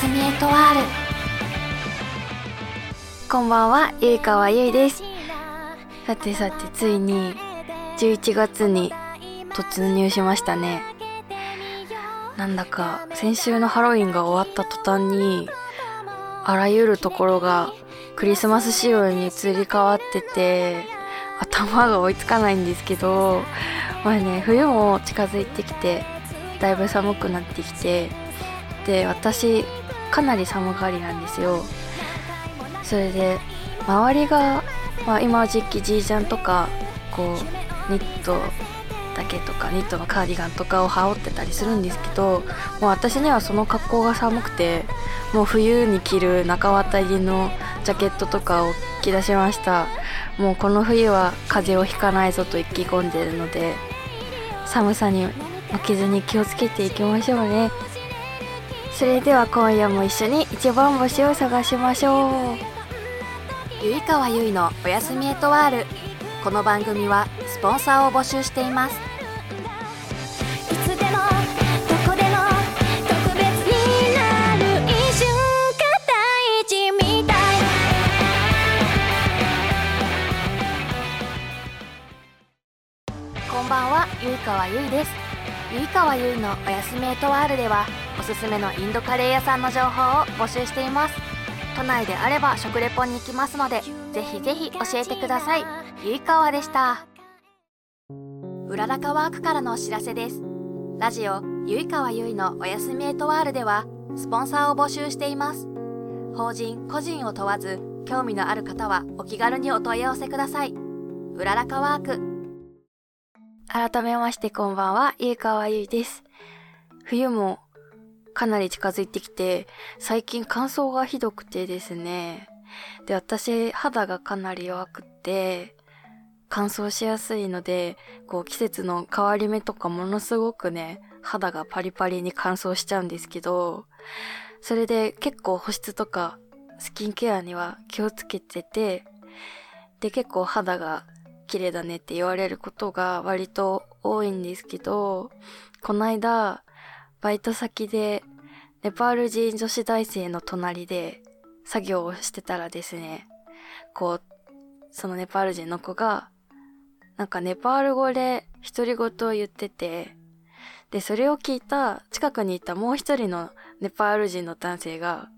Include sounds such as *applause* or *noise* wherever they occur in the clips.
すみエトワールこんばんはゆいかわゆいです。さてさてついに11月に突入しましたね。なんだか先週のハロウィンが終わった途端にあらゆるところがクリスマス仕様に移り変わってて頭が追いつかないんですけどまあね冬も近づいてきてだいぶ寒くなってきてで私かなり寒がりなんですよ。それで周りが、まあ、今時期ジージャンとかこうニットだけとかニットのカーディガンとかを羽織ってたりするんですけどもう私にはその格好が寒くてもう冬に着る中渡りのジャケットとかを着出しました。もうこの冬は風邪をひかないぞと意気込んでるので寒さに負けずに気をつけていきましょうね。それでは今夜も一緒に一番星を探しましょう。ゆいかわゆいのおやすみエトワール。この番組はスポンサーを募集しています。いつでもどこでも特別になる一瞬が大事みたい。こんばんはゆいかわゆいですゆいかわゆいのおやすみエトワールではおすすめのインドカレー屋さんの情報を募集しています。都内であれば食レポに行きますのでぜひぜひ教えてください。ゆいかわでした。うららかワークからのお知らせです。ラジオゆいかわゆいのおやすみエトワールではスポンサーを募集しています。法人個人を問わず興味のある方はお気軽にお問い合わせください。うららかワーク。改めましてこんばんは、ゆいかわゆいです。冬もかなり近づいてきて、最近乾燥がひどくてですね。で、私、肌がかなり弱くって、乾燥しやすいので、こう季節の変わり目とかものすごくね、肌がパリパリに乾燥しちゃうんですけど、それで結構保湿とかスキンケアには気をつけてて、で結構肌が綺麗だねって言われることが割と多いんですけど、この間、バイト先でネパール人女子大生の隣で作業をしてたらですね、こう、そのネパール人の子が、なんかネパール語で独り言を言ってて、で、それを聞いた近くにいたもう一人のネパール人の男性が、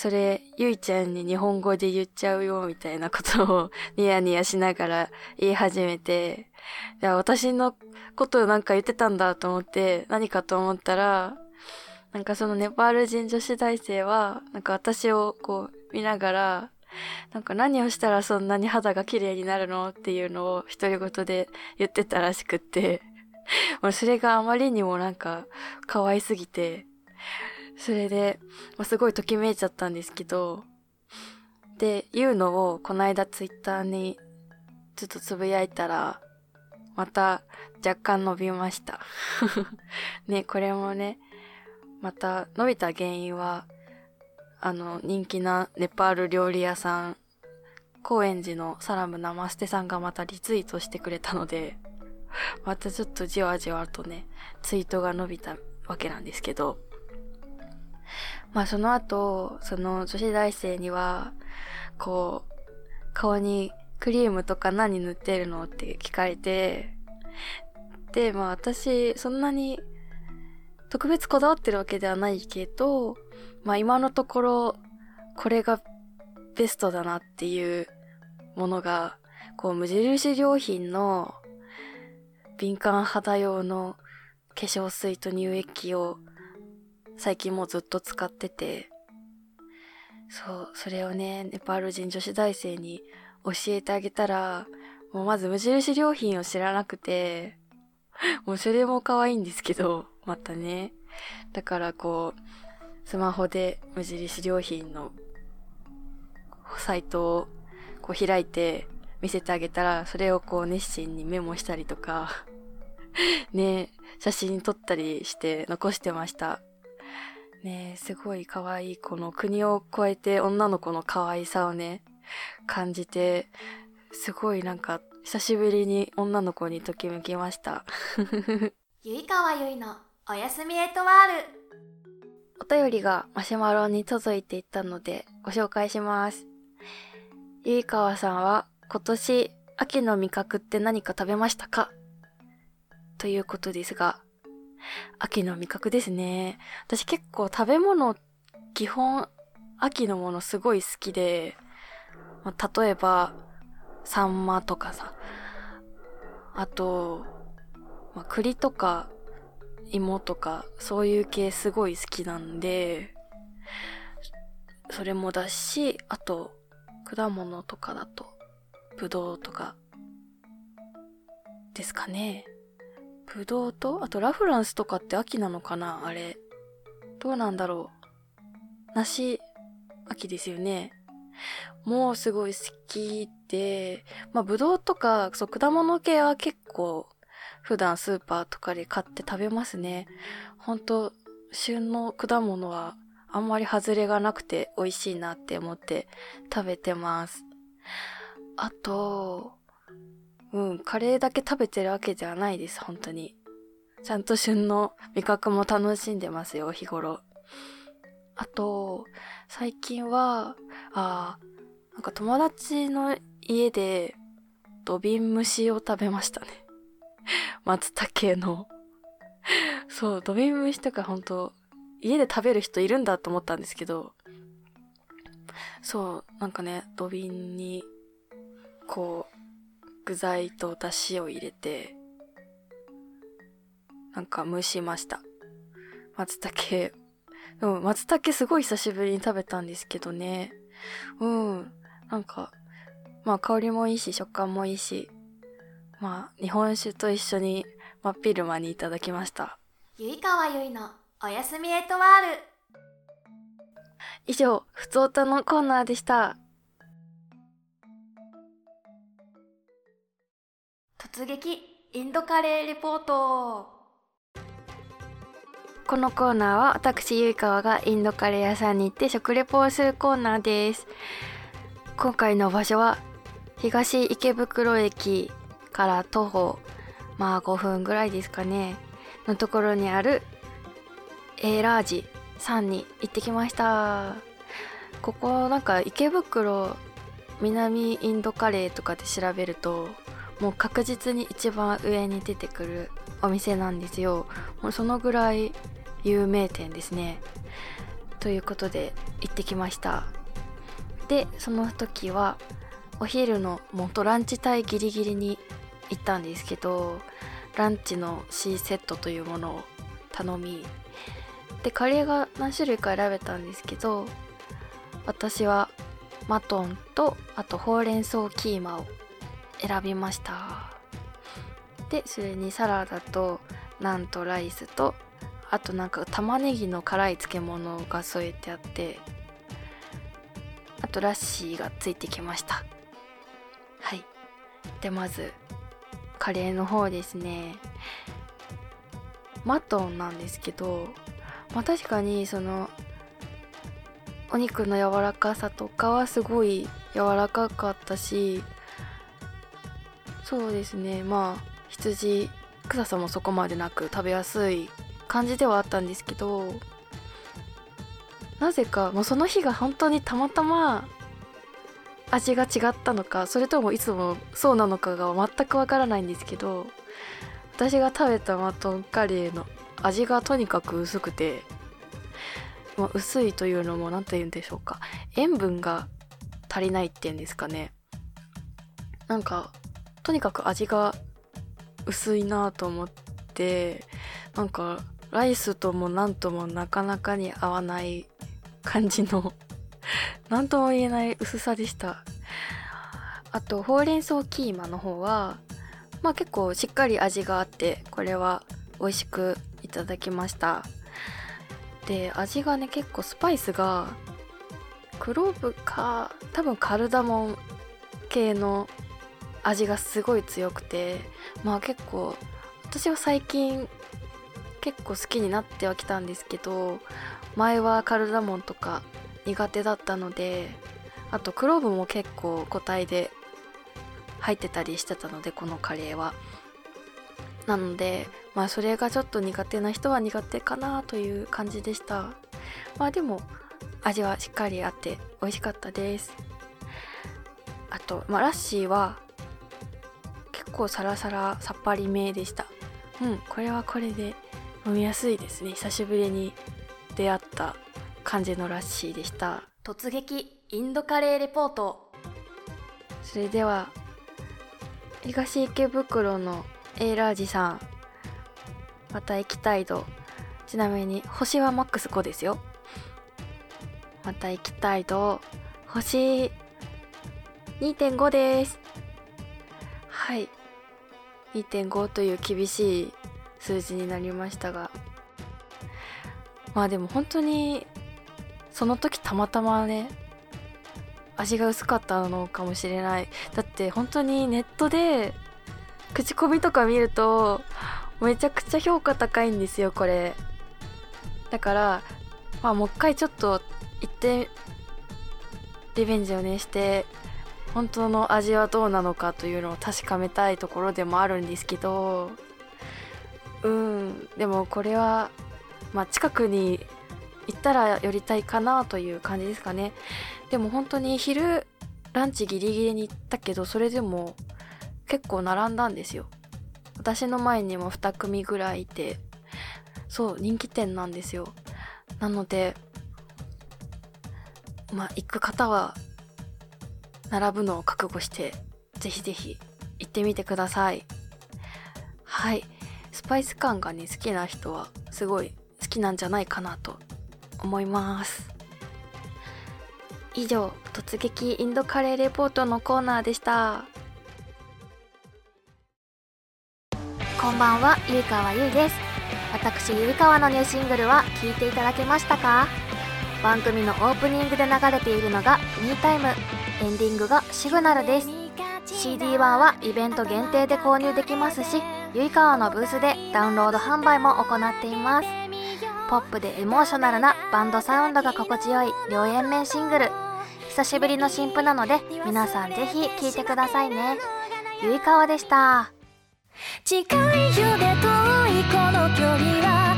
それ、ゆいちゃんに日本語で言っちゃうよ、みたいなことをニヤニヤしながら言い始めて、いや、私のことをなんか言ってたんだと思って、何かと思ったら、なんかそのネパール人女子大生は、なんか私をこう見ながら、なんか何をしたらそんなに肌が綺麗になるのっていうのを独り言で言ってたらしくって、もうそれがあまりにもなんか可愛すぎて、それで、まあすごいときめいちゃったんですけど、で、言うのをこの間ツイッターにちょっとつぶやいたら、また若干伸びました。*laughs* ね、これもね、また伸びた原因は、あの、人気なネパール料理屋さん、高円寺のサラムナマステさんがまたリツイートしてくれたので、またちょっとじわじわとね、ツイートが伸びたわけなんですけど、まあその後、その女子大生には、こう、顔にクリームとか何塗ってるのって聞かれて、で、まあ私、そんなに特別こだわってるわけではないけど、まあ今のところ、これがベストだなっていうものが、こう無印良品の敏感肌用の化粧水と乳液を最近もうずっと使ってて、そう、それをね、ネパール人女子大生に教えてあげたら、もうまず無印良品を知らなくて、もうそれも可愛いんですけど、またね。だからこう、スマホで無印良品のサイトをこう開いて見せてあげたら、それをこう熱心にメモしたりとか、ね、写真撮ったりして残してました。ねすごい可愛いこの国を越えて女の子の可愛さをね、感じて、すごいなんか久しぶりに女の子にときめきました。*laughs* ゆいかわゆいのおやすみエトワールお便りがマシュマロに届いていたのでご紹介します。ゆいかわさんは今年秋の味覚って何か食べましたか？ということですが、秋の味覚ですね。私結構食べ物、基本秋のものすごい好きで、まあ例えば、サンマとかさ、あと、まあ、栗とか芋とかそういう系すごい好きなんで、それもだし、あと果物とかだとぶどうとかですかね。ぶどうと、あとラフランスとかって秋なのかな？あれ。どうなんだろう？梨、秋ですよね。もうすごい好きで、まあ、ぶどうとか、そう、果物系は結構、普段スーパーとかで買って食べますね。ほんと、旬の果物は、あんまり外れがなくて美味しいなって思って食べてます。あと、うん、カレーだけ食べてるわけではないです、本当に。ちゃんと旬の味覚も楽しんでますよ、日頃。あと、最近は、あなんか友達の家で土瓶蒸しを食べましたね。*laughs* 松茸の。そう、土瓶蒸しとか本当家で食べる人いるんだと思ったんですけど、そう、なんかね、土瓶に、こう、具材と出汁を入れて、なんか蒸しました。松茸。でも松茸すごい久しぶりに食べたんですけどね。うん。なんか、まあ香りもいいし食感もいいし、まあ日本酒と一緒に真っ昼間にいただきました。ゆいかわゆいのおやすみエトワール以上、ふつおたのコーナーでした。突撃インドカレーレポート。このコーナーは私ゆいかわがインドカレー屋さんに行って食レポをするコーナーです。今回の場所は東池袋駅から徒歩まあ5分ぐらいですかね。のところにある A ラージさんに行ってきました。ここなんか池袋南インドカレーとかで調べるともう確実に一番上に出てくるお店なんですよ。もうそのぐらい有名店ですね。ということで行ってきました。でその時はお昼のもうとランチ帯ギリギリに行ったんですけどランチの C セットというものを頼みでカレーが何種類か選べたんですけど私はマトンとあとほうれん草キーマを選びました。でそれにサラダとナンとライスとあとなんか玉ねぎの辛い漬物が添えてあってあとラッシーがついてきました。はい。でまずカレーの方ですね。マトンなんですけどまあ確かにそのお肉の柔らかさとかはすごい柔らかかったしそうですね。まあ羊臭さもそこまでなく食べやすい感じではあったんですけどなぜかもうその日が本当にたまたま味が違ったのかそれともいつもそうなのかが全くわからないんですけど私が食べたマトンカレーの味がとにかく薄くて、まあ、薄いというのも何て言うんでしょうか。塩分が足りないっていうんですかね。なんかとにかく味が薄いなと思ってなんかライスともなんともなかなかに合わない感じの *laughs* 何とも言えない薄さでした。あとほうれん草キーマの方はまあ結構しっかり味があってこれは美味しくいただきました。で味がね結構スパイスがクローブか多分カルダモン系の味がすごい強くてまあ結構私は最近結構好きになってはきたんですけど前はカルダモンとか苦手だったのであとクローブも結構個体で入ってたりしてたのでこのカレーは。なのでまあそれがちょっと苦手な人は苦手かなという感じでした。まあでも味はしっかりあって美味しかったです。あと、まあ、ラッシーは結構サラサラさっぱりめでした。うんこれはこれで飲みやすいですね。久しぶりに出会った感じのラッシーでした。突撃インドカレーレポート。それでは東池袋の A ラージさんまた行きたいと。ちなみに星はマックス5ですよ。また行きたいと。星2.5です。はい2.5という厳しい数字になりましたがまあでも本当にその時たまたまね味が薄かったのかもしれない。だって本当にネットで口コミとか見るとめちゃくちゃ評価高いんですよこれ。だからまあもう一回ちょっと行ってリベンジをねして本当の味はどうなのかというのを確かめたいところでもあるんですけどうんでもこれはまあ近くに行ったら寄りたいかなという感じですかね。でも本当に昼ランチギリギリに行ったけどそれでも結構並んだんですよ。私の前にも2組ぐらいいてそう人気店なんですよ。なのでまあ行く方は並ぶのを覚悟してぜひぜひ行ってみてください。はい。スパイス感がね好きな人はすごい好きなんじゃないかなと思います。以上突撃インドカレーレポートのコーナーでした。こんばんはゆいかわゆいです。私ゆいかわのニューシングルは聴いていただけましたか？番組のオープニングで流れているのが「ミータイム」エンディングが「シグナル」です。CD 版はイベント限定で購入できますしゆいかわのブースでダウンロード販売も行っています。ポップでエモーショナルなバンドサウンドが心地よい両円面シングル。久しぶりの新譜なので皆さんぜひ聴いてくださいね。ゆいかわでした。近いよで遠いこの距離は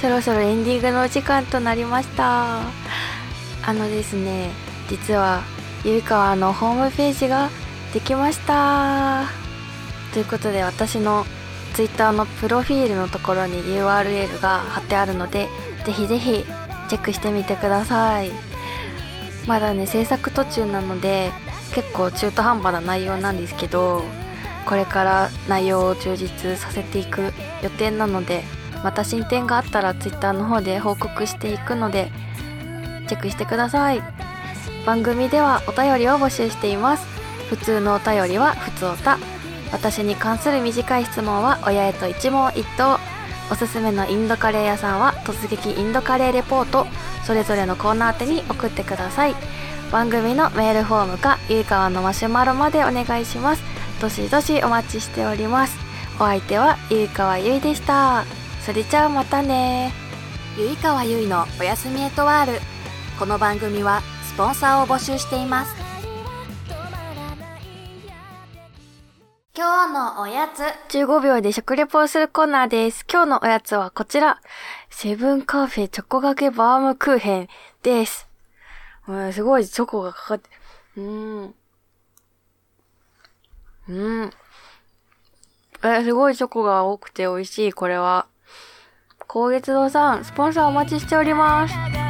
そろそろエンディングのお時間となりました。あのですね実はゆいかわのホームページができました。ということで私の Twitter のプロフィールのところに URL が貼ってあるのでぜひぜひチェックしてみてください。まだね制作途中なので結構中途半端な内容なんですけどこれから内容を充実させていく予定なのでまた進展があったら Twitter の方で報告していくのでチェックしてください。番組ではお便りを募集しています。普通のお便りは普通おた。私に関する短い質問は親へと一問一答。おすすめのインドカレー屋さんは突撃インドカレーレポート。それぞれのコーナー宛てに送ってください。番組のメールフォームかゆいかわのマシュマロまでお願いします。どしどしお待ちしております。お相手はゆいかわゆいでした。それじゃあまたね。ゆいかわゆいのおやすみエトワール。この番組はスポンサーを募集しています。今日のおやつ。15秒で食レポをするコーナーです。今日のおやつはこちら。セブンカフェチョコがけバームクーヘンです。うんすごいチョコがかかってうーん。うん。えすごいチョコが多くて美味しいこれは高月堂さんスポンサーお待ちしております。